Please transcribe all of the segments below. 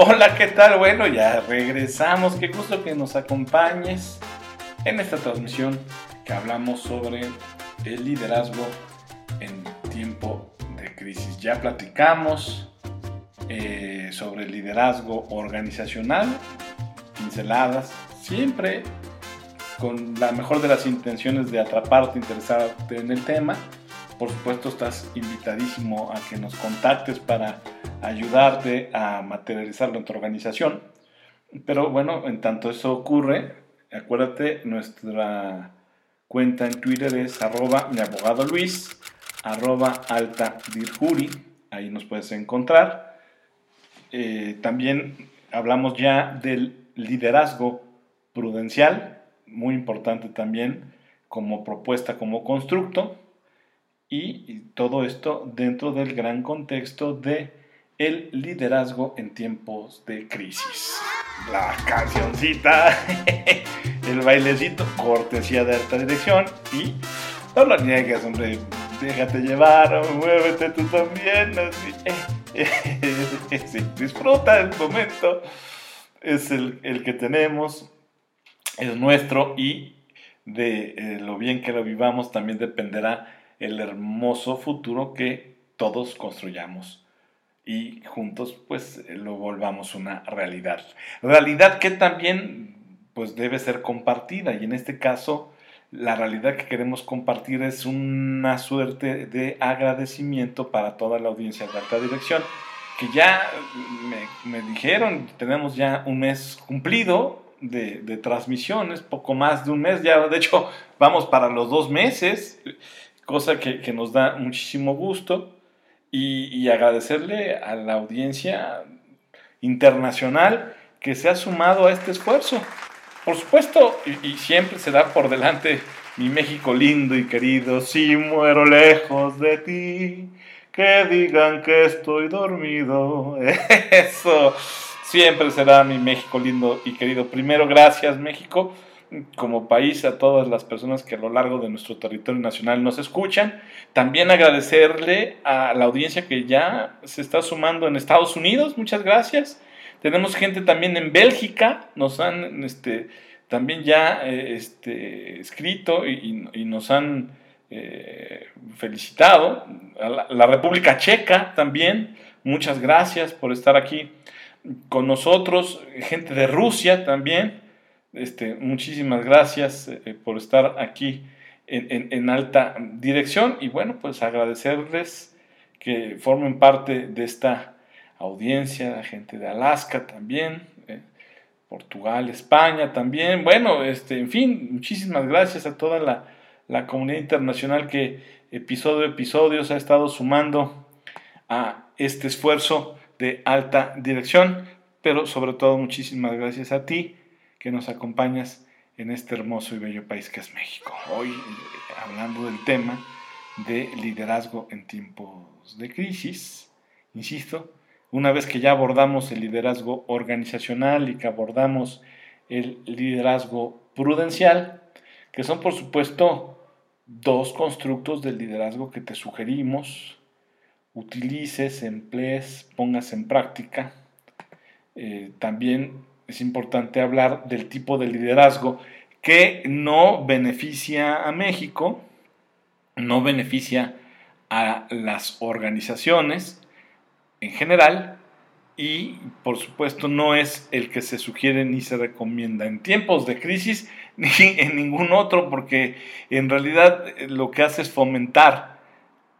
Hola, ¿qué tal? Bueno, ya regresamos. Qué gusto que nos acompañes en esta transmisión que hablamos sobre el liderazgo en tiempo de crisis. Ya platicamos eh, sobre el liderazgo organizacional, pinceladas, siempre con la mejor de las intenciones de atraparte, interesarte en el tema. Por supuesto, estás invitadísimo a que nos contactes para ayudarte a materializarlo en tu organización. Pero bueno, en tanto eso ocurre, acuérdate, nuestra cuenta en Twitter es arroba mi abogado Luis, arroba alta dirjuri, ahí nos puedes encontrar. Eh, también hablamos ya del liderazgo prudencial, muy importante también como propuesta, como constructo, y todo esto dentro del gran contexto de el liderazgo en tiempos de crisis. La cancioncita, el bailecito, cortesía de alta dirección y no lo niegues, hombre, déjate llevar, muévete tú también, disfruta el momento, es el, el que tenemos es nuestro y de eh, lo bien que lo vivamos también dependerá el hermoso futuro que todos construyamos y juntos pues lo volvamos una realidad. Realidad que también pues debe ser compartida y en este caso la realidad que queremos compartir es una suerte de agradecimiento para toda la audiencia de alta dirección que ya me, me dijeron, tenemos ya un mes cumplido de, transmisiones, poco más de un mes, ya de hecho vamos para los dos meses, cosa que, nos da muchísimo gusto y, agradecerle a la audiencia internacional que se ha sumado a este esfuerzo. Por supuesto, y, y siempre se da por delante mi México lindo y querido, si muero lejos de ti, que digan que estoy dormido. Eso siempre será mi México lindo y querido. Primero, gracias México como país a todas las personas que a lo largo de nuestro territorio nacional nos escuchan. También agradecerle a la audiencia que ya se está sumando en Estados Unidos. Muchas gracias. Tenemos gente también en Bélgica. Nos han este, también ya eh, este, escrito y, nos han eh, felicitado. la, la República Checa también. Muchas gracias por estar aquí con nosotros, gente de Rusia también. Este, muchísimas gracias eh, por estar aquí en, alta dirección y bueno, pues agradecerles que formen parte de esta audiencia, la gente de Alaska también, eh, Portugal, España también, bueno, este, en fin, muchísimas gracias a toda la, la comunidad internacional que episodio a episodio se ha estado sumando a este esfuerzo de alta dirección, pero sobre todo muchísimas gracias a ti que nos acompañas en este hermoso y bello país que es México. Hoy eh, hablando del tema de liderazgo en tiempos de crisis, insisto, una vez que ya abordamos el liderazgo organizacional y que abordamos el liderazgo prudencial, que son por supuesto dos constructos del liderazgo que te sugerimos utilices, emplees, pongas en práctica. Eh, también es importante hablar del tipo de liderazgo que no beneficia a México, no beneficia a las organizaciones en general y por supuesto no es el que se sugiere ni se recomienda en tiempos de crisis ni en ningún otro porque en realidad lo que hace es fomentar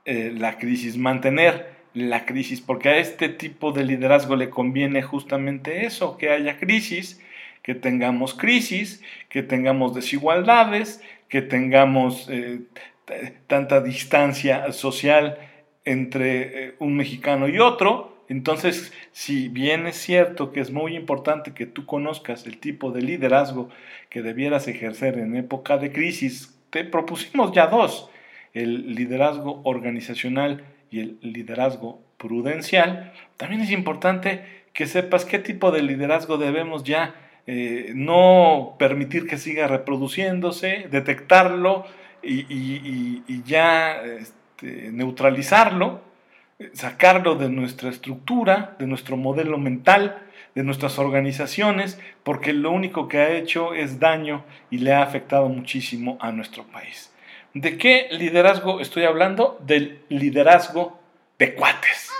eh, la crisis, mantener la crisis, porque a este tipo de liderazgo le conviene justamente eso, que haya crisis, que tengamos crisis, que tengamos desigualdades, que tengamos eh, tanta distancia social entre eh, un mexicano y otro. Entonces, si bien es cierto que es muy importante que tú conozcas el tipo de liderazgo que debieras ejercer en época de crisis, te propusimos ya dos el liderazgo organizacional y el liderazgo prudencial, también es importante que sepas qué tipo de liderazgo debemos ya eh, no permitir que siga reproduciéndose, detectarlo y, ya este, neutralizarlo sacarlo de nuestra estructura, de nuestro modelo mental, de nuestras organizaciones, porque lo único que ha hecho es daño y le ha afectado muchísimo a nuestro país. ¿De qué liderazgo estoy hablando? Del liderazgo de cuates.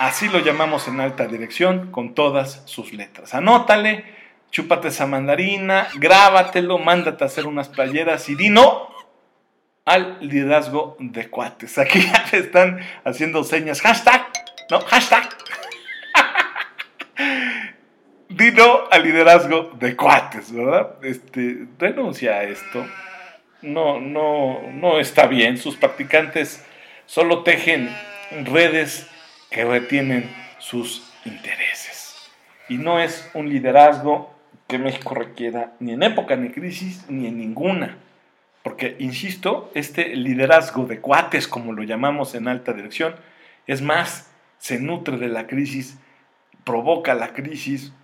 Así lo llamamos en alta dirección con todas sus letras. Anótale, chúpate esa mandarina, grábatelo, mándate a hacer unas playeras y di no al liderazgo de cuates. Aquí ya le están haciendo señas. Hashtag, no, hashtag. Dino al liderazgo de cuates, ¿verdad? Este, renuncia a esto. No, no, no está bien. Sus practicantes solo tejen redes que retienen sus intereses. Y no es un liderazgo que México requiera ni en época de crisis ni en ninguna. Porque, insisto, este liderazgo de cuates, como lo llamamos en alta dirección, es más, se nutre de la crisis, provoca la crisis,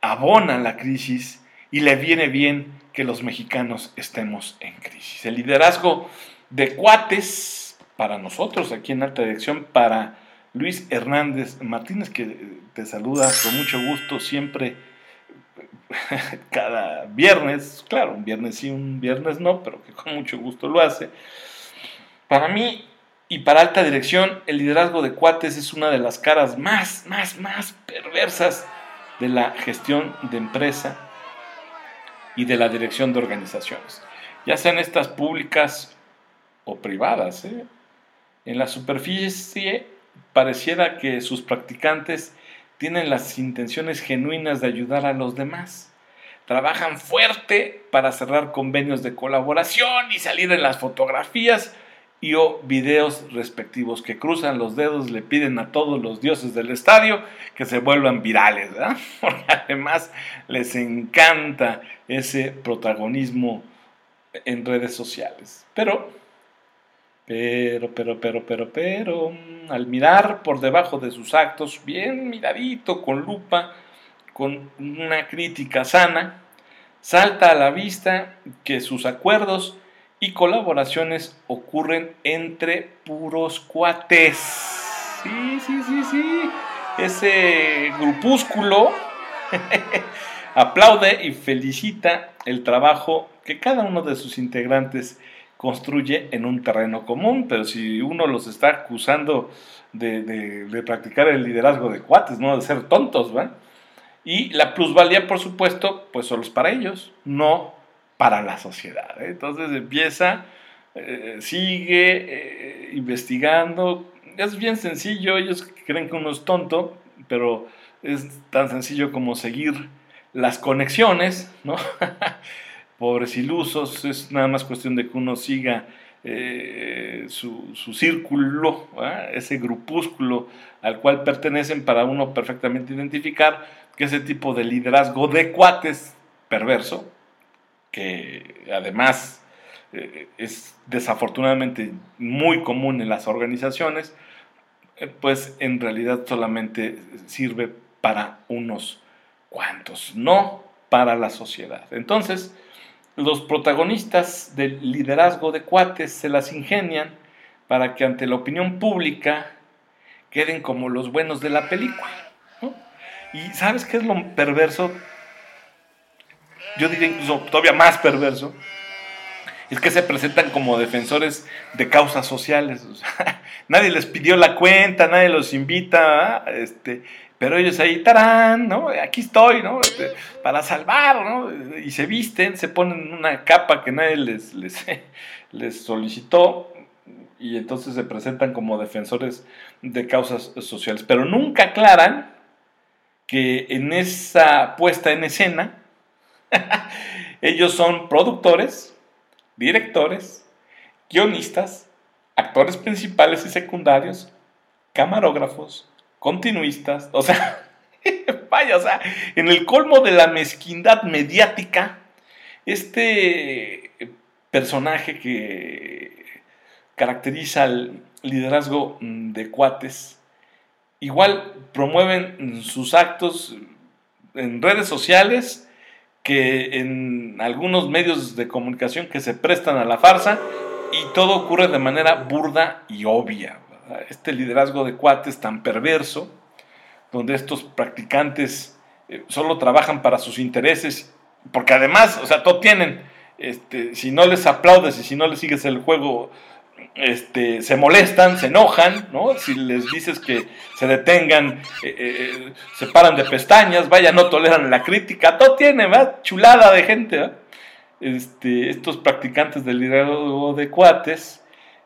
abona la crisis y le viene bien que los mexicanos estemos en crisis. El liderazgo de cuates para nosotros aquí en alta dirección, para Luis Hernández Martínez, que te saluda con mucho gusto siempre cada viernes, claro, un viernes sí, un viernes no, pero que con mucho gusto lo hace. Para mí y para alta dirección, el liderazgo de cuates es una de las caras más, más, más perversas de la gestión de empresa y de la dirección de organizaciones, ya sean estas públicas o privadas. ¿eh? En la superficie pareciera que sus practicantes tienen las intenciones genuinas de ayudar a los demás. Trabajan fuerte para cerrar convenios de colaboración y salir en las fotografías y videos respectivos que cruzan los dedos, le piden a todos los dioses del estadio que se vuelvan virales, ¿verdad? Porque además les encanta ese protagonismo en redes sociales. Pero pero, pero, pero, pero, pero, al mirar por debajo de sus actos, bien miradito, con lupa, con una crítica sana, salta a la vista que sus acuerdos y colaboraciones ocurren entre puros cuates. Sí, sí, sí, sí. Ese grupúsculo aplaude y felicita el trabajo que cada uno de sus integrantes construye en un terreno común, pero si uno los está acusando de, practicar el liderazgo de cuates, no de ser tontos, ¿va? Y la plusvalía, por supuesto, pues solo es para ellos, no para la sociedad. ¿eh? Entonces empieza, eh, sigue eh, investigando, es bien sencillo, ellos creen que uno es tonto, pero es tan sencillo como seguir las conexiones, pobres ilusos, es nada más cuestión de que uno siga su, círculo, ese grupúsculo al cual pertenecen para uno perfectamente identificar que ese tipo de liderazgo de cuates perverso, que además eh, es desafortunadamente muy común en las organizaciones, eh, pues en realidad solamente sirve para unos cuantos, no para la sociedad. Entonces, los protagonistas del liderazgo de cuates se las ingenian para que ante la opinión pública queden como los buenos de la película. ¿Y sabes qué es lo perverso? Yo diría incluso todavía más perverso. Es que se presentan como defensores de causas sociales. nadie les pidió la cuenta, nadie los invita. Este, pero ellos ahí, tarán, ¿no? Aquí estoy, ¿no? Este, para salvar, ¿no? Y se visten, se ponen una capa que nadie les, les, les solicitó y entonces se presentan como defensores de causas sociales. Pero nunca aclaran que en esa puesta en escena ellos son productores, directores, guionistas, actores principales y secundarios, camarógrafos, continuistas, o sea, vaya, o sea, en el colmo de la mezquindad mediática, este personaje que caracteriza al liderazgo de cuates, igual promueven sus actos en redes sociales que en algunos medios de comunicación que se prestan a la farsa y todo ocurre de manera burda y obvia. este liderazgo de cuates tan perverso, donde estos practicantes eh, solo trabajan para sus intereses, porque además, o sea, todo tienen, este, si no les aplaudes y si no les sigues el juego, este, se molestan, se enojan, ¿no? Si les dices que se detengan, eh, eh, se paran de pestañas, vaya, no toleran la crítica, todo tiene, ¿verdad? Chulada de gente, Este, estos practicantes del liderazgo de cuates,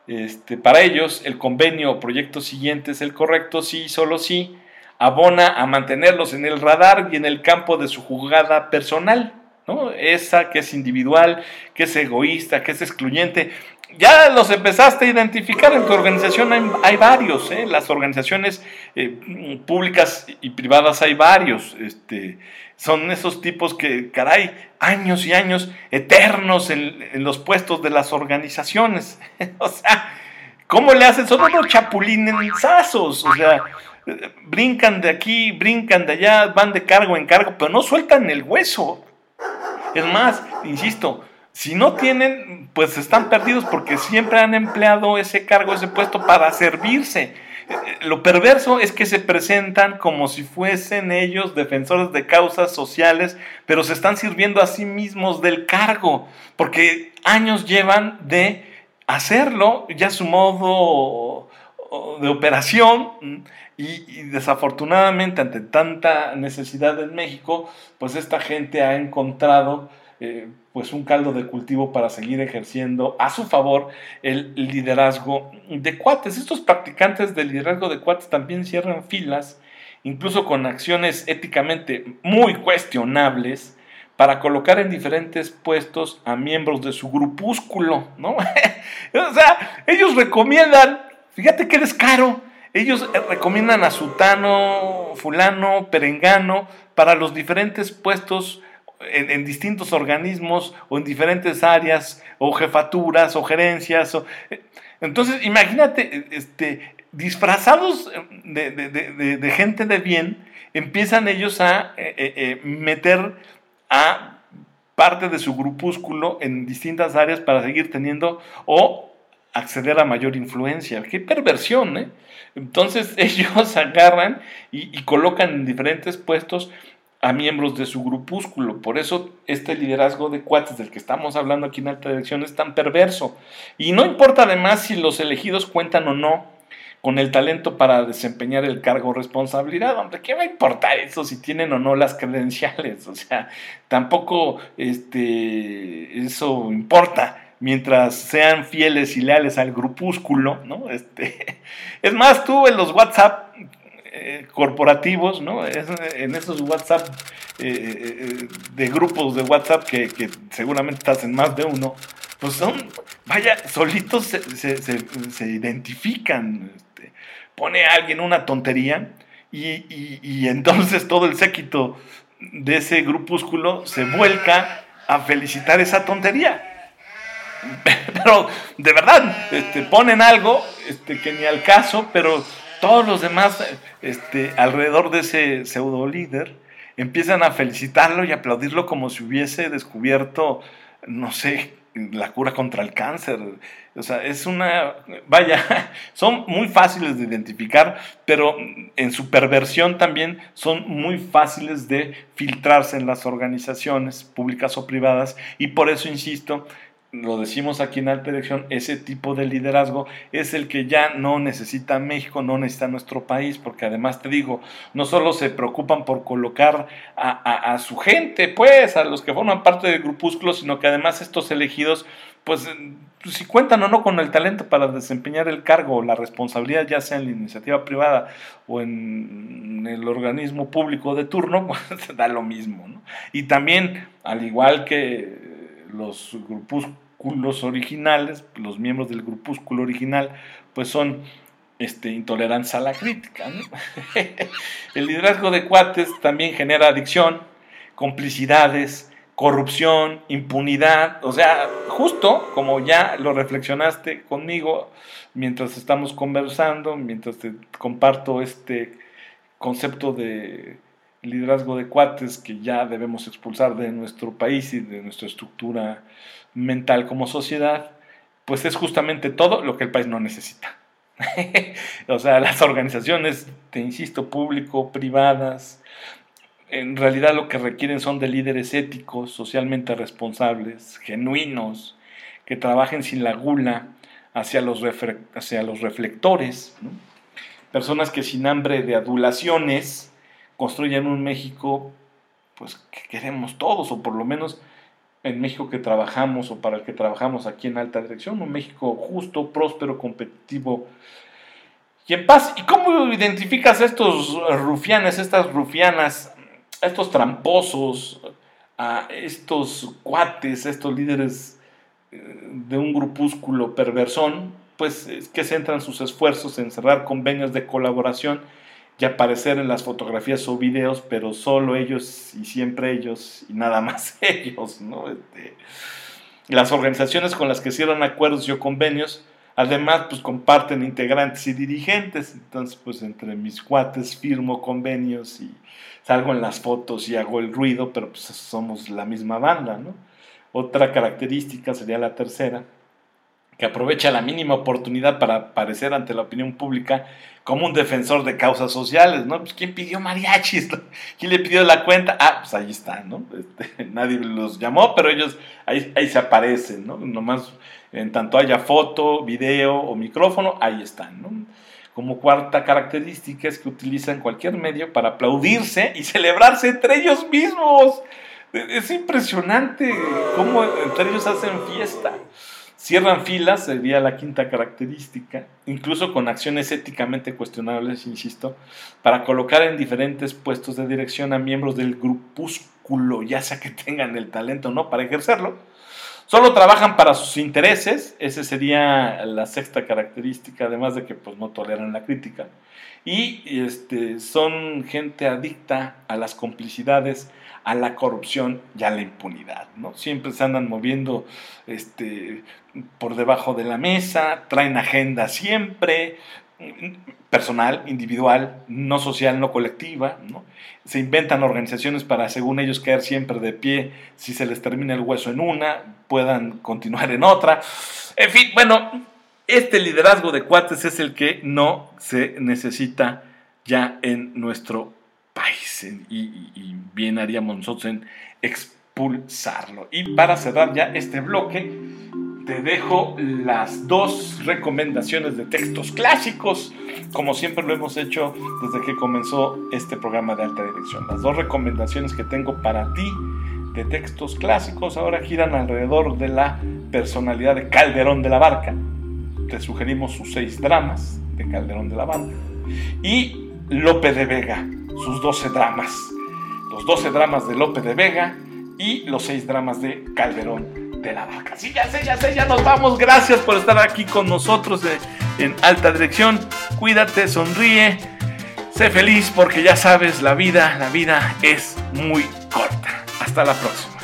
este, para ellos el convenio o proyecto siguiente es el correcto, sí, solo sí, abona a mantenerlos en el radar y en el campo de su jugada personal, ¿no? Esa que es individual, que es egoísta, que es excluyente. Ya los empezaste a identificar en tu organización, hay, varios, ¿eh? las organizaciones eh, públicas y privadas hay varios. Este, son esos tipos que, caray, años y años eternos en, los puestos de las organizaciones. o sea, ¿cómo le hacen? Son unos chapulinensazos, o sea, brincan de aquí, brincan de allá, van de cargo en cargo, pero no sueltan el hueso. Es más, insisto, si no tienen, pues están perdidos porque siempre han empleado ese cargo, ese puesto para servirse. Lo perverso es que se presentan como si fuesen ellos defensores de causas sociales, pero se están sirviendo a sí mismos del cargo, porque años llevan de hacerlo, ya su modo de operación, y, desafortunadamente ante tanta necesidad en México, pues esta gente ha encontrado eh, pues un caldo de cultivo para seguir ejerciendo a su favor el liderazgo de cuates. Estos practicantes del liderazgo de cuates también cierran filas, incluso con acciones éticamente muy cuestionables, para colocar en diferentes puestos a miembros de su grupúsculo, ¿no? o sea, ellos recomiendan, fíjate que eres caro, ellos recomiendan a Sutano, Fulano, Perengano para los diferentes puestos en, distintos organismos o en diferentes áreas o jefaturas o gerencias. entonces, imagínate, este, disfrazados de, gente de bien, empiezan ellos a eh, eh, eh, meter a parte de su grupúsculo en distintas áreas para seguir teniendo o acceder a mayor influencia. Qué perversión, ¿eh? Entonces ellos agarran y, colocan en diferentes puestos a miembros de su grupúsculo. Por eso este liderazgo de cuates del que estamos hablando aquí en alta dirección es tan perverso. Y no importa además si los elegidos cuentan o no con el talento para desempeñar el cargo responsabilidad. Hombre, ¿qué va a importar eso si tienen o no las credenciales? O sea, tampoco este, eso importa mientras sean fieles y leales al grupúsculo, ¿no? Este, es más, tú en los WhatsApp eh, corporativos, ¿no? en esos WhatsApp, eh, eh, de grupos de WhatsApp que, seguramente estás en más de uno, pues son, vaya, solitos se, identifican. Este, pone a alguien una tontería y, entonces todo el séquito de ese grupúsculo se vuelca a felicitar esa tontería. Pero de verdad, este, ponen algo este, que ni al caso, pero todos los demás este, alrededor de ese pseudo líder empiezan a felicitarlo y aplaudirlo como si hubiese descubierto, no sé, la cura contra el cáncer. O sea, es una, vaya, son muy fáciles de identificar, pero en su perversión también son muy fáciles de filtrarse en las organizaciones públicas o privadas y por eso insisto lo decimos aquí en alta dirección, ese tipo de liderazgo es el que ya no necesita México, no necesita nuestro país, porque además te digo, no solo se preocupan por colocar a, su gente, pues, a los que forman parte del grupúsculo, sino que además estos elegidos, pues, si cuentan o no con el talento para desempeñar el cargo o la responsabilidad, ya sea en la iniciativa privada o en el organismo público de turno, pues da lo mismo. ¿no? Y también, al igual que los grupúsculos originales, los miembros del grupúsculo original, pues son este, intolerantes a la crítica. El liderazgo de cuates también genera adicción, complicidades, corrupción, impunidad, o sea, justo como ya lo reflexionaste conmigo mientras estamos conversando, mientras te comparto este concepto de liderazgo de cuates que ya debemos expulsar de nuestro país y de nuestra estructura mental como sociedad, pues es justamente todo lo que el país no necesita. o sea, las organizaciones, te insisto, público, privadas, en realidad lo que requieren son de líderes éticos, socialmente responsables, genuinos, que trabajen sin la gula hacia los, hacia los reflectores, personas que sin hambre de adulaciones construyan un México pues que queremos todos, o por lo menos en México que trabajamos o para el que trabajamos aquí en alta dirección, un México justo, próspero, competitivo y en paz. ¿Y cómo identificas estos rufianes, estas rufianas, estos tramposos, a estos cuates, estos líderes eh, de un grupúsculo perversón? Pues es que centran sus esfuerzos en cerrar convenios de colaboración y aparecer en las fotografías o videos, pero solo ellos y siempre ellos y nada más ellos, ¿no? Este, las organizaciones con las que cierran acuerdos y o convenios, además, pues comparten integrantes y dirigentes, entonces, pues entre mis cuates firmo convenios y salgo en las fotos y hago el ruido, pero pues somos la misma banda, ¿no? Otra característica sería la tercera, que aprovecha la mínima oportunidad para aparecer ante la opinión pública como un defensor de causas sociales, ¿no? Pues ¿quién pidió mariachis? ¿Quién le pidió la cuenta? Ah, pues ahí están, ¿no? Este, nadie los llamó, pero ellos ahí, ahí se aparecen, ¿no? Nomás en tanto haya foto, video o micrófono, ahí están, ¿no? Como cuarta característica es que utilizan cualquier medio para aplaudirse y celebrarse entre ellos mismos. Es impresionante cómo entre ellos hacen fiesta. Cierran filas, sería la quinta característica, incluso con acciones éticamente cuestionables, insisto, para colocar en diferentes puestos de dirección a miembros del grupúsculo, ya sea que tengan el talento o no para ejercerlo. Solo trabajan para sus intereses, esa sería la sexta característica, además de que pues, no toleran la crítica. Y este, son gente adicta a las complicidades, a la corrupción y a la impunidad, ¿no? Siempre se andan moviendo este, por debajo de la mesa, traen agenda siempre, personal, individual, no social, no colectiva, ¿no? Se inventan organizaciones para, según ellos, caer siempre de pie si se les termina el hueso en una, puedan continuar en otra. En fin, bueno, este liderazgo de cuates es el que no se necesita ya en nuestro país y, bien haríamos nosotros en expulsarlo. Y para cerrar ya este bloque, te dejo las dos recomendaciones de textos clásicos, como siempre lo hemos hecho desde que comenzó este programa de alta dirección. Las dos recomendaciones que tengo para ti de textos clásicos ahora giran alrededor de la personalidad de Calderón de la Barca. Te sugerimos sus seis dramas de Calderón de la Barca. Y Lope de Vega, sus 12 dramas. Los 12 dramas de Lope de Vega y los 6 dramas de Calderón de la Vaca. Sí, ya sé, ya sé, ya nos vamos. Gracias por estar aquí con nosotros en alta dirección. Cuídate, sonríe, sé feliz porque ya sabes, la vida, la vida es muy corta. Hasta la próxima.